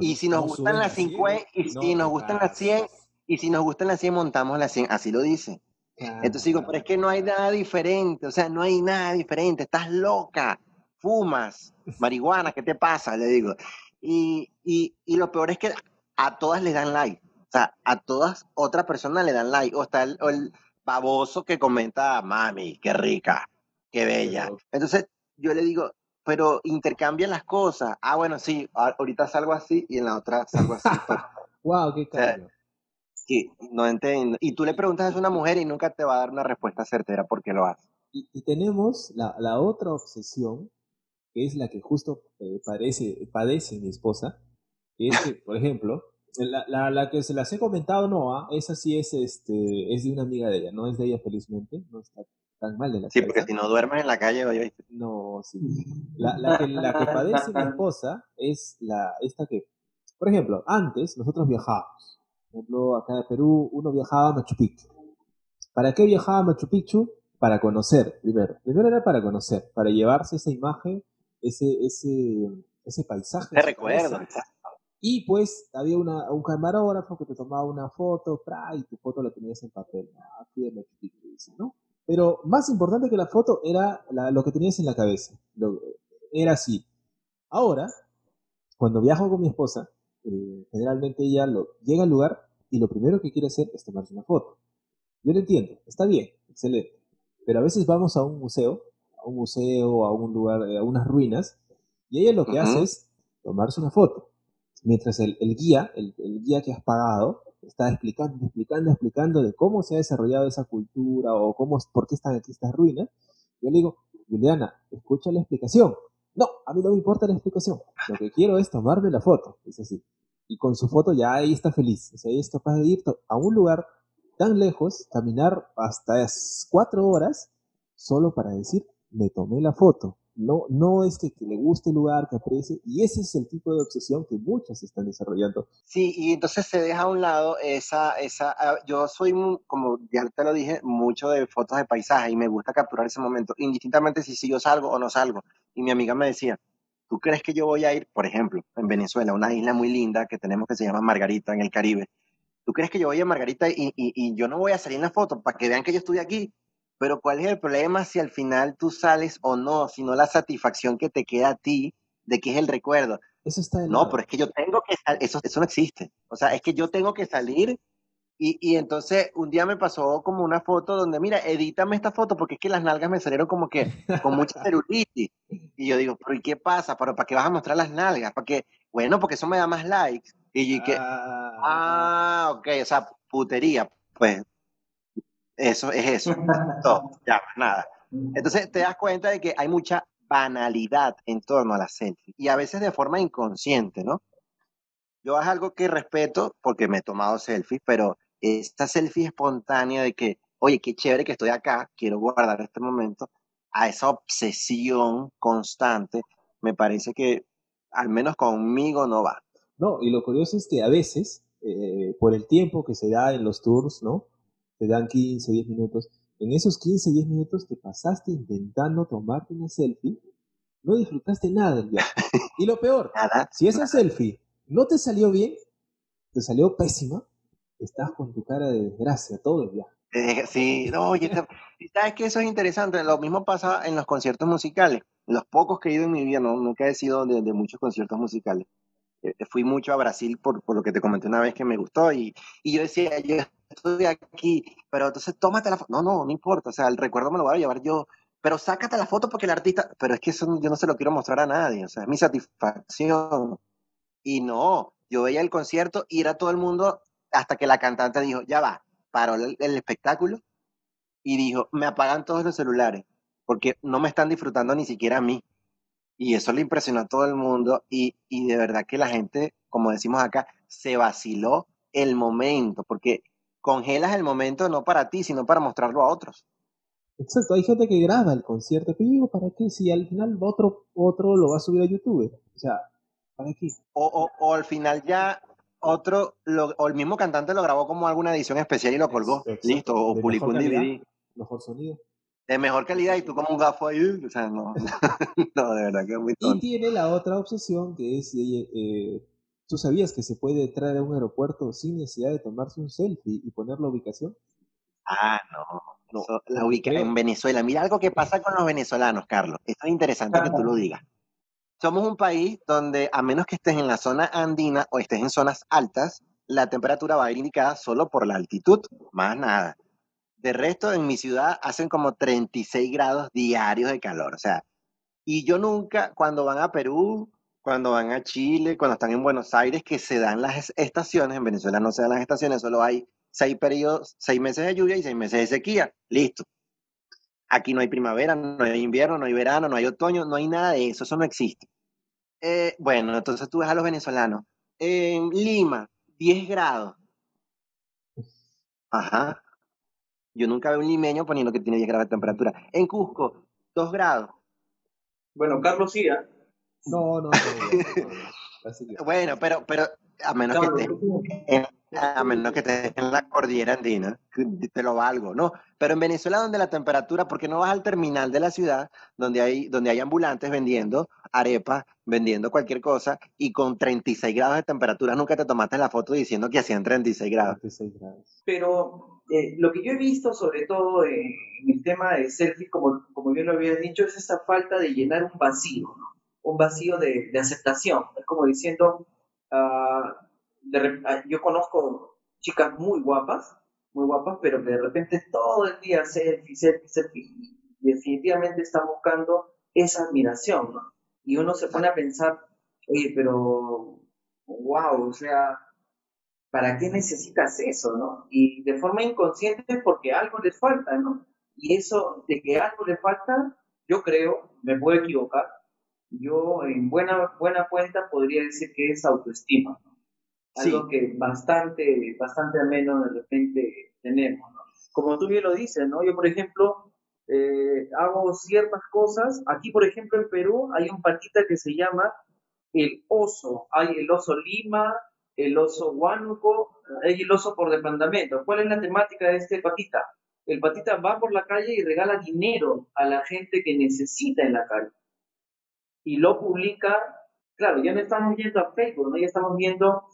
y si nos gustan las 50, y si nos gustan las 100, y si nos gustan las 100, montamos las 100, así lo dice. Entonces digo, pero es que no hay nada diferente, o sea, no hay nada diferente, estás loca, fumas, marihuana, ¿qué te pasa? Le digo. Y, y, y lo peor es que a todas le dan like, o sea, a todas otras personas le dan like, o está el, el baboso que comenta, mami, qué rica, qué bella. Entonces yo le digo, pero intercambian las cosas. Ah, bueno, sí, ahorita salgo así y en la otra salgo así. [LAUGHS] wow, qué no entiendo. Y tú le preguntas a una mujer y nunca te va a dar una respuesta certera porque lo hace. Y, tenemos la, la, otra obsesión, que es la que justo eh, padece, padece mi esposa, que es que, por ejemplo, la, la, la, que se las he comentado, no, ¿ah? esa sí es, este, es de una amiga de ella, no es de ella felizmente, no está tan mal de la Sí, porque si no duermes en la calle, oye. No, sí. La, la, que, la que padece mi esposa es la, esta que, por ejemplo, antes nosotros viajábamos por ejemplo, acá de Perú, uno viajaba a Machu Picchu. ¿Para qué viajaba a Machu Picchu? Para conocer, primero. Primero era para conocer, para llevarse esa imagen, ese, ese, ese paisaje. Te recuerdo. Y pues había una, un camarógrafo que te tomaba una foto, y tu foto la tenías en papel. Ah, de Machu Picchu, ¿no? Pero más importante que la foto era lo que tenías en la cabeza. era así. Ahora, cuando viajo con mi esposa, eh, generalmente ella lo, llega al lugar y lo primero que quiere hacer es tomarse una foto. Yo lo entiendo, está bien, excelente. Pero a veces vamos a un museo, a un museo, a un lugar, a unas ruinas, y ella lo que hace es tomarse una foto. Mientras el, el guía, el, el, guía que has pagado, está explicando, explicando, explicando de cómo se ha desarrollado esa cultura o cómo, por qué están aquí estas ruinas. Yo le digo, Juliana, escucha la explicación. No, a mí no me importa la explicación. Lo que quiero es tomarme la foto. Dice así. Y con su foto ya ahí está feliz. O sea, ella es capaz de ir a un lugar tan lejos, caminar hasta cuatro horas, solo para decir, me tomé la foto. No, no es que, le guste el lugar, que aprecie, y ese es el tipo de obsesión que muchas están desarrollando. Sí, y entonces se deja a un lado esa, esa, ah, yo soy, como ya te lo dije, mucho de fotos de paisaje y me gusta capturar ese momento, indistintamente si, si yo salgo o no salgo. Y mi amiga me decía, ¿tú crees que yo voy a ir, por ejemplo, en Venezuela, una isla muy linda que tenemos que se llama Margarita en el Caribe? ¿Tú crees que yo voy a Margarita y, y, y yo no voy a salir en la foto para que vean que yo estuve aquí? Pero ¿cuál es el problema si al final tú sales o no, sino la satisfacción que te queda a ti de que es el recuerdo? Eso está No, pero es que yo tengo que eso eso no existe. O sea, es que yo tengo que salir y, y, entonces un día me pasó como una foto donde, mira, edítame esta foto porque es que las nalgas me salieron como que con mucha [LAUGHS] celulitis. Y yo digo, pero ¿y qué pasa? ¿Pero para qué vas a mostrar las nalgas? ¿Para qué? Bueno, porque eso me da más likes. Y yo que, ah, ah ok, o sea, putería. Pues eso es eso. [LAUGHS] Todo, ya, nada. Entonces te das cuenta de que hay mucha banalidad en torno a la selfie y a veces de forma inconsciente, ¿no? Yo es algo que respeto porque me he tomado selfies, pero esta selfie espontánea de que, oye, qué chévere que estoy acá, quiero guardar este momento, a esa obsesión constante, me parece que al menos conmigo no va. No, y lo curioso es que a veces, eh, por el tiempo que se da en los tours, ¿no? Te dan 15, 10 minutos. En esos 15, 10 minutos que pasaste intentando tomarte una selfie, no disfrutaste nada del viaje. Y lo peor, [LAUGHS] si esa selfie no te salió bien, te salió pésima, estás con tu cara de desgracia todo el viaje. Sí, no, oye, sabes que eso es interesante. Lo mismo pasa en los conciertos musicales. Los pocos que he ido en mi vida, no, nunca he sido de, muchos conciertos musicales. Eh, fui mucho a Brasil por, por, lo que te comenté una vez que me gustó y, y yo decía, yo estoy aquí, pero entonces tómate la foto. No, no, no importa, o sea, el recuerdo me lo voy a llevar yo, pero sácate la foto porque el artista, pero es que eso yo no se lo quiero mostrar a nadie, o sea, es mi satisfacción. Y no, yo veía el concierto y era todo el mundo hasta que la cantante dijo, ya va, paró el, espectáculo y dijo, me apagan todos los celulares porque no me están disfrutando ni siquiera a mí. Y eso le impresionó a todo el mundo y, y de verdad que la gente, como decimos acá, se vaciló el momento, porque congelas el momento no para ti, sino para mostrarlo a otros. Exacto, hay gente que graba el concierto, pero digo, ¿para qué? Si al final otro, otro lo va a subir a YouTube. O sea, ¿para qué? O, o, al final ya otro, o el mismo cantante lo grabó como alguna edición especial y lo colgó. Listo, o publicó un DVD. Mejor sonido. De mejor calidad y tú como un gafo ahí, o sea, no, [LAUGHS] no, de verdad que es muy tonto. Y tiene la otra obsesión que es eh, ¿Tú sabías que se puede entrar a un aeropuerto sin necesidad de tomarse un selfie y poner la ubicación? Ah, no. la ubica en Venezuela. Mira algo que pasa con los venezolanos, Carlos. Esto es interesante que tú lo digas. Somos un país donde, a menos que estés en la zona andina o estés en zonas altas, la temperatura va a ir indicada solo por la altitud, más nada. De resto, en mi ciudad hacen como 36 grados diarios de calor. O sea, y yo nunca, cuando van a Perú, cuando van a Chile, cuando están en Buenos Aires, que se dan las estaciones, en Venezuela no se dan las estaciones, solo hay seis periodos, seis meses de lluvia y seis meses de sequía, listo. Aquí no hay primavera, no hay invierno, no hay verano, no hay otoño, no hay nada de eso, eso no existe. Eh, bueno, entonces tú ves a los venezolanos. En Lima, 10 grados. Ajá. Yo nunca veo un limeño poniendo que tiene 10 grados de temperatura. En Cusco, 2 grados. Bueno, Carlos sí, No, no, no. bueno, pero, pero a menos que en, a menos que estés en la cordillera andina, te lo valgo, ¿no? Pero en Venezuela, donde la temperatura, porque no vas al terminal de la ciudad, donde hay, donde hay ambulantes vendiendo arepas, vendiendo cualquier cosa, y con 36 grados de temperatura, nunca te tomaste la foto diciendo que hacían 36 grados. Pero eh, lo que yo he visto, sobre todo en el tema de selfie, como, como yo lo había dicho, es esa falta de llenar un vacío, ¿no? Un vacío de, aceptación. Es como diciendo, ah, ah, yo conozco chicas muy guapas, muy guapas, pero que de repente todo el día selfie, selfie, selfie, y definitivamente están buscando esa admiración, Y uno se pone a pensar, oye, pero, wow, o sea, ¿para qué necesitas eso, no? Y de forma inconsciente porque algo les falta, ¿no? Y eso de que algo le falta, yo creo, me puedo equivocar, yo en buena, buena cuenta podría decir que es autoestima, algo que bastante, bastante menos de repente tenemos. Como tú bien lo dices, ¿no? Yo, por ejemplo, eh, hago ciertas cosas. Aquí, por ejemplo, en Perú hay un patita que se llama el oso. Hay el oso lima, el oso huánuco, hay el oso por departamento. ¿Cuál es la temática de este patita? El patita va por la calle y regala dinero a la gente que necesita en la calle. Y lo publica, claro, ya no estamos viendo a Facebook, ¿no? ya estamos viendo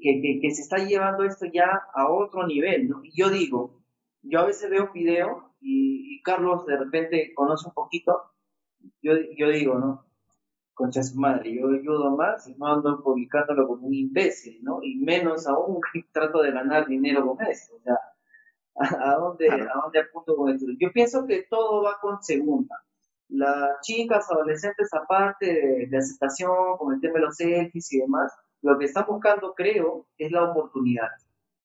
que, que, se está llevando esto ya a otro nivel, ¿no? Y yo digo, yo a veces veo un video y, Carlos de repente conoce un poquito, yo, yo digo, ¿no? Concha su madre, yo ayudo más y no ando publicándolo como un imbécil, ¿no? Y menos aún que [LAUGHS] trato de ganar dinero con esto, o sea, ¿a, dónde, ¿a dónde apunto con esto? Yo pienso que todo va con segunda. Las chicas, adolescentes, aparte de, aceptación, con el tema de los selfies y demás, lo que están buscando, creo, es la oportunidad.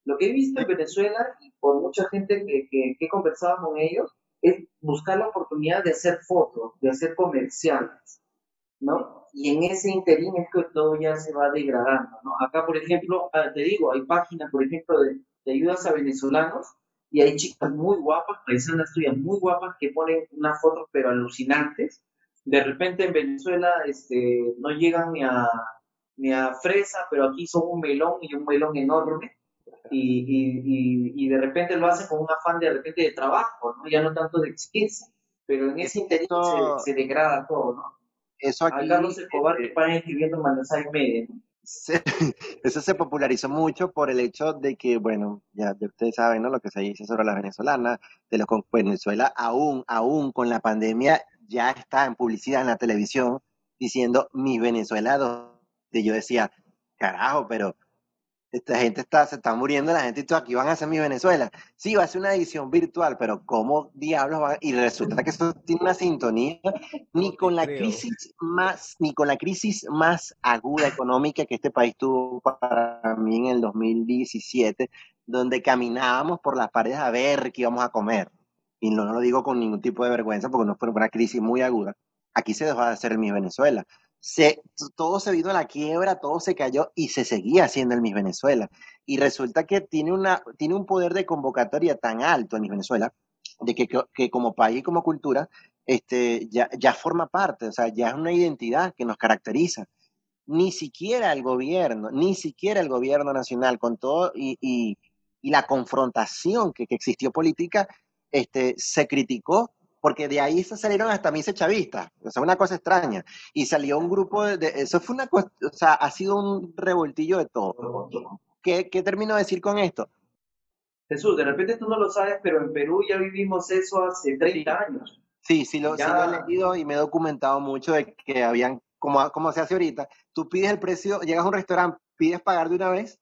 Lo que he visto en Venezuela, y por mucha gente que, que, he conversado con ellos, es buscar la oportunidad de hacer fotos, de hacer comerciales, ¿no? Y en ese interín es que todo ya se va degradando, ¿no? Acá, por ejemplo, ah, te digo, hay páginas, por ejemplo, de, de ayudas a venezolanos y hay chicas muy guapas, paisanas tuyas muy guapas que ponen unas fotos pero alucinantes. De repente en Venezuela este, no llegan ni a, ni a fresa, pero aquí son un melón y un melón enorme. Y, y, y, de repente lo hacen con un afán de, repente de trabajo, ¿no? ya no tanto de experiencia, pero en ese interior se, se, degrada todo, ¿no? Eso aquí, A Carlos Escobar que van escribiendo en Media, ¿no? [LAUGHS] eso se popularizó mucho por el hecho de que, bueno, ya ustedes saben ¿no? lo que se dice sobre las venezolanas, de los Venezuela aún, aún con la pandemia ya está en publicidad en la televisión diciendo mi Venezuela y yo decía, carajo, pero esta gente está, se está muriendo, la gente y todo, aquí van a hacer mi Venezuela. Sí, va a ser una edición virtual, pero ¿cómo diablos van? Y resulta que eso tiene una sintonía ni con la crisis más, ni con la crisis más aguda económica que este país tuvo para mí en el 2017, donde caminábamos por las paredes a ver qué íbamos a comer. Y no, lo digo con ningún tipo de vergüenza, porque no fue una crisis muy aguda. Aquí se dejó de hacer mi Venezuela se, todo se vino a la quiebra, todo se cayó y se seguía haciendo el Miss Venezuela. Y resulta que tiene, una, tiene un poder de convocatoria tan alto en Miss Venezuela, de que, que, como país y como cultura, este, ya, ya forma parte, o sea, ya es una identidad que nos caracteriza. Ni siquiera el gobierno, ni siquiera el gobierno nacional, con todo y, y, y la confrontación que, que existió política, este, se criticó porque de ahí se salieron hasta mise chavistas, o sea, una cosa extraña. Y salió un grupo de, eso fue una cosa, o sea, ha sido un revoltillo de todo. ¿Qué, ¿Qué termino de decir con esto? Jesús, de repente tú no lo sabes, pero en Perú ya vivimos eso hace 30 años. Sí, sí lo, sí lo he leído y me he documentado mucho de que habían, como, como se hace ahorita, tú pides el precio, llegas a un restaurante, pides pagar de una vez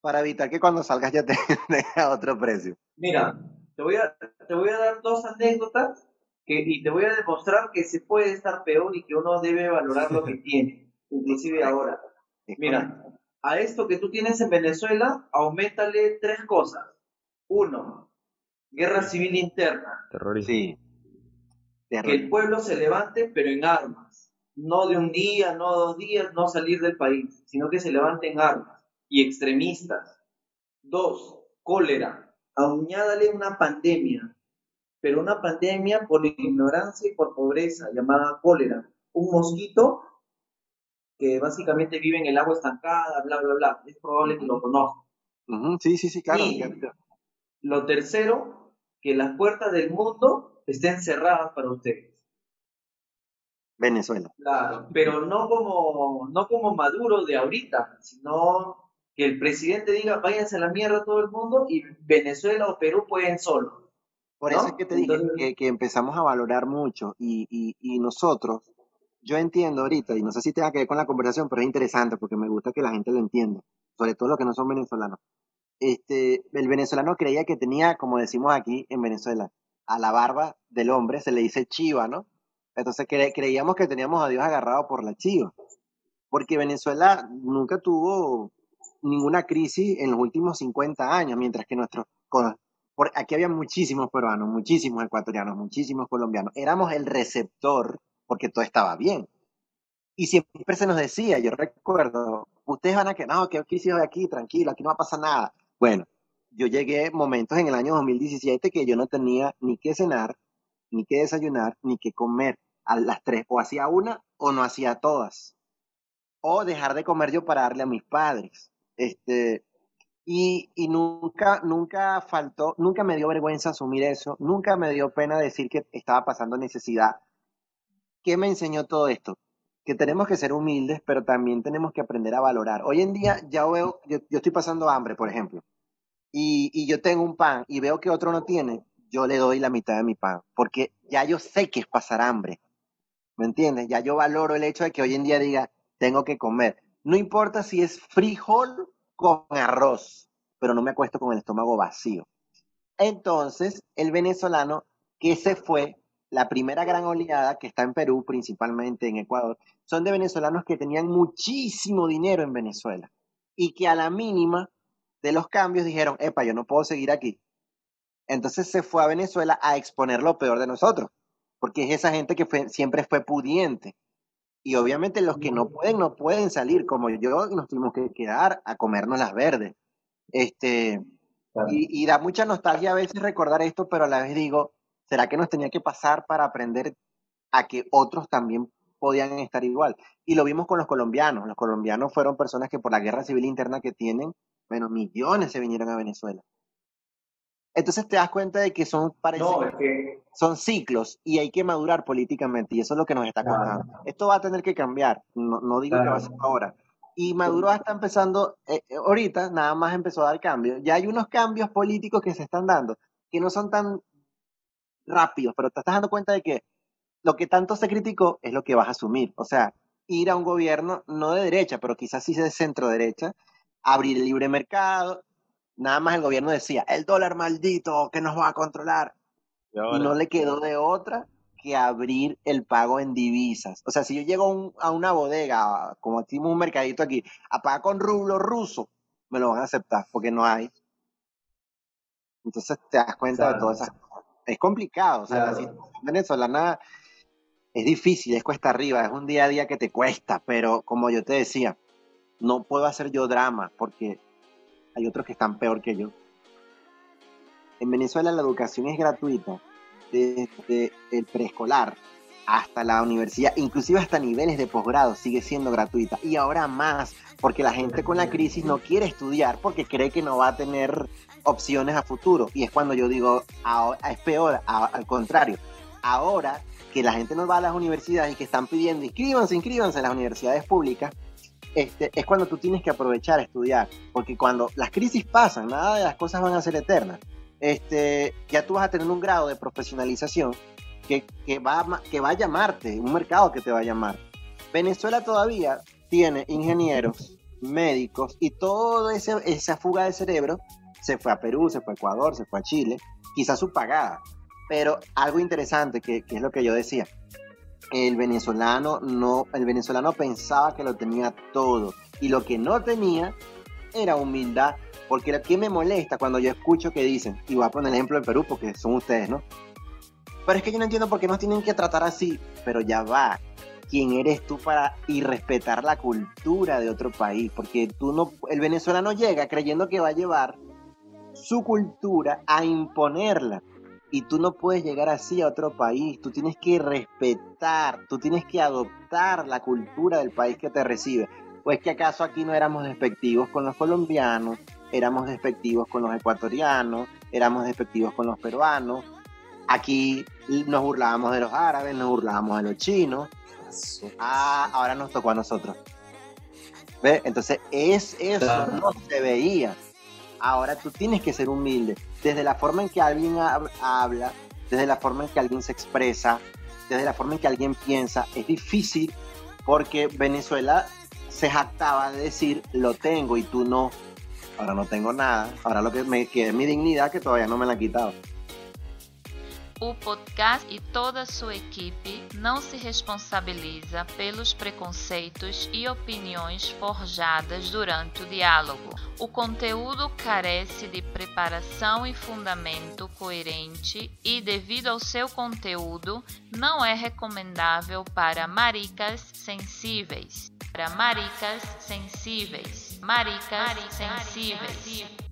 para evitar que cuando salgas ya te [LAUGHS] deja otro precio. Mira, te voy a, te voy a dar dos anécdotas y te voy a demostrar que se puede estar peor y que uno debe valorar lo que [LAUGHS] tiene, inclusive ahora. Mira, a esto que tú tienes en Venezuela, aumentale tres cosas. Uno, guerra civil interna. Terrorismo. Que el pueblo se levante, pero en armas. No de un día, no dos días, no salir del país, sino que se levante en armas. Y extremistas. Dos, cólera. Añádale una pandemia pero una pandemia por ignorancia y por pobreza llamada cólera. Un mosquito que básicamente vive en el agua estancada, bla, bla, bla. Es probable que lo conozca. Sí, sí, sí, claro. lo tercero, que las puertas del mundo estén cerradas para ustedes. Venezuela. Claro, pero no como, no como Maduro de ahorita, sino que el presidente diga, váyanse a la mierda todo el mundo y Venezuela o Perú pueden solo. Por eso es que te dije que, empezamos a valorar mucho y, y, nosotros, yo entiendo ahorita, y no sé si tenga que ver con la conversación, pero es interesante porque me gusta que la gente lo entienda, sobre todo los que no son venezolanos. Este, el venezolano creía que tenía, como decimos aquí en Venezuela, a la barba del hombre se le dice chiva, ¿no? Entonces creíamos que teníamos a Dios agarrado por la chiva, porque Venezuela nunca tuvo ninguna crisis en los últimos 50 años, mientras que nuestros aquí había muchísimos peruanos, muchísimos ecuatorianos, muchísimos colombianos. Éramos el receptor porque todo estaba bien. Y siempre se nos decía, yo recuerdo, ustedes van a que, no, que oficio de aquí, tranquilo, aquí no va a pasar nada. Bueno, yo llegué momentos en el año 2017 que yo no tenía ni que cenar, ni que desayunar, ni que comer a las tres. O hacía una o no hacía todas. O dejar de comer yo para darle a mis padres. Este, y, nunca, nunca faltó, nunca me dio vergüenza asumir eso, nunca me dio pena decir que estaba pasando necesidad. ¿Qué me enseñó todo esto? Que tenemos que ser humildes, pero también tenemos que aprender a valorar. Hoy en día ya veo, yo, yo estoy pasando hambre, por ejemplo, y, y yo tengo un pan y veo que otro no tiene, yo le doy la mitad de mi pan, porque ya yo sé que es pasar hambre. ¿Me entiendes? Ya yo valoro el hecho de que hoy en día diga, tengo que comer. No importa si es frijol con arroz, pero no me acuesto con el estómago vacío. Entonces, el venezolano que se fue, la primera gran oleada que está en Perú, principalmente en Ecuador, son de venezolanos que tenían muchísimo dinero en Venezuela y que a la mínima de los cambios dijeron, epa, yo no puedo seguir aquí. Entonces se fue a Venezuela a exponer lo peor de nosotros, porque es esa gente que siempre fue pudiente, y obviamente los que no pueden, no pueden salir, como yo, nos tuvimos que quedar a comernos las verdes. Este, y, y, da mucha nostalgia a veces recordar esto, pero a la vez digo, ¿será que nos tenía que pasar para aprender a que otros también podían estar igual? Y lo vimos con los colombianos. Los colombianos fueron personas que por la guerra civil interna que tienen, bueno, millones se vinieron a Venezuela. Entonces te das cuenta de que son no, que... son ciclos y hay que madurar políticamente y eso es lo que nos está costando. Claro. Esto va a tener que cambiar, no, no digo claro. que va a ser ahora. Y Maduro está empezando, eh, eh, ahorita nada más empezó a dar cambios. Ya hay unos cambios políticos que se están dando, que no son tan rápidos, pero te estás dando cuenta de que lo que tanto se criticó es lo que vas a asumir. O sea, ir a un gobierno no de derecha, pero quizás sí de centro derecha, abrir el libre mercado, nada más el gobierno decía, el dólar maldito que nos va a controlar. Y, y, no le quedó de otra que abrir el pago en divisas. O sea, si yo llego a, un, a una bodega, como aquí un mercadito aquí, a pagar con rublo ruso, me lo van a aceptar porque no hay. Entonces te das cuenta claro. de todas esas cosas. Es complicado, o sea, claro. la situación venezolana es difícil, es cuesta arriba, es un día a día que te cuesta, pero como yo te decía, no puedo hacer yo drama porque hay otros que están peor que yo. En Venezuela la educación es gratuita desde el preescolar hasta la universidad, inclusive hasta niveles de posgrado sigue siendo gratuita. Y ahora más, porque la gente con la crisis no quiere estudiar porque cree que no va a tener opciones a futuro. Y es cuando yo digo, es peor, al contrario. Ahora que la gente no va a las universidades y que están pidiendo, inscríbanse, inscríbanse en las universidades públicas, este, es cuando tú tienes que aprovechar a estudiar, porque cuando las crisis pasan, nada de las cosas van a ser eternas. Este, ya tú vas a tener un grado de profesionalización que, va, que va a llamarte, un mercado que te va a llamar. Venezuela todavía tiene ingenieros, médicos y toda esa fuga de cerebro se fue a Perú, se fue a Ecuador, se fue a Chile, quizás su pagada. Pero algo interesante, que es lo que yo decía, el venezolano no, el venezolano pensaba que lo tenía todo y lo que no tenía era humildad, porque lo que me molesta cuando yo escucho que dicen, y voy a poner el ejemplo de Perú porque son ustedes, ¿no? Pero es que yo no entiendo por qué nos tienen que tratar así, pero ya va. ¿Quién eres tú para irrespetar la cultura de otro país? Porque tú no, el venezolano llega creyendo que va a llevar su cultura a imponerla y tú no puedes llegar así a otro país, tú tienes que respetar, tú tienes que adoptar la cultura del país que te recibe. Pues que acaso aquí no éramos despectivos con los colombianos, éramos despectivos con los ecuatorianos, éramos despectivos con los peruanos, aquí nos burlábamos de los árabes, nos burlábamos de los chinos, ah, ahora nos tocó a nosotros. ¿Ve? Entonces es, eso no se veía. Ahora tú tienes que ser humilde desde la forma en que alguien habla, desde la forma en que alguien se expresa, desde la forma en que alguien piensa, es difícil porque Venezuela se jactaba de decir lo tengo y tú no. Ahora no tengo nada. Ahora lo que me queda es mi dignidad que todavía no me la han quitado. O podcast e toda sua equipe não se responsabiliza pelos preconceitos e opiniões forjadas durante o diálogo. O conteúdo carece de preparação e fundamento coerente e, devido ao seu conteúdo, não é recomendável para maricas sensíveis. Para maricas sensíveis. Maricas, maricas sensíveis.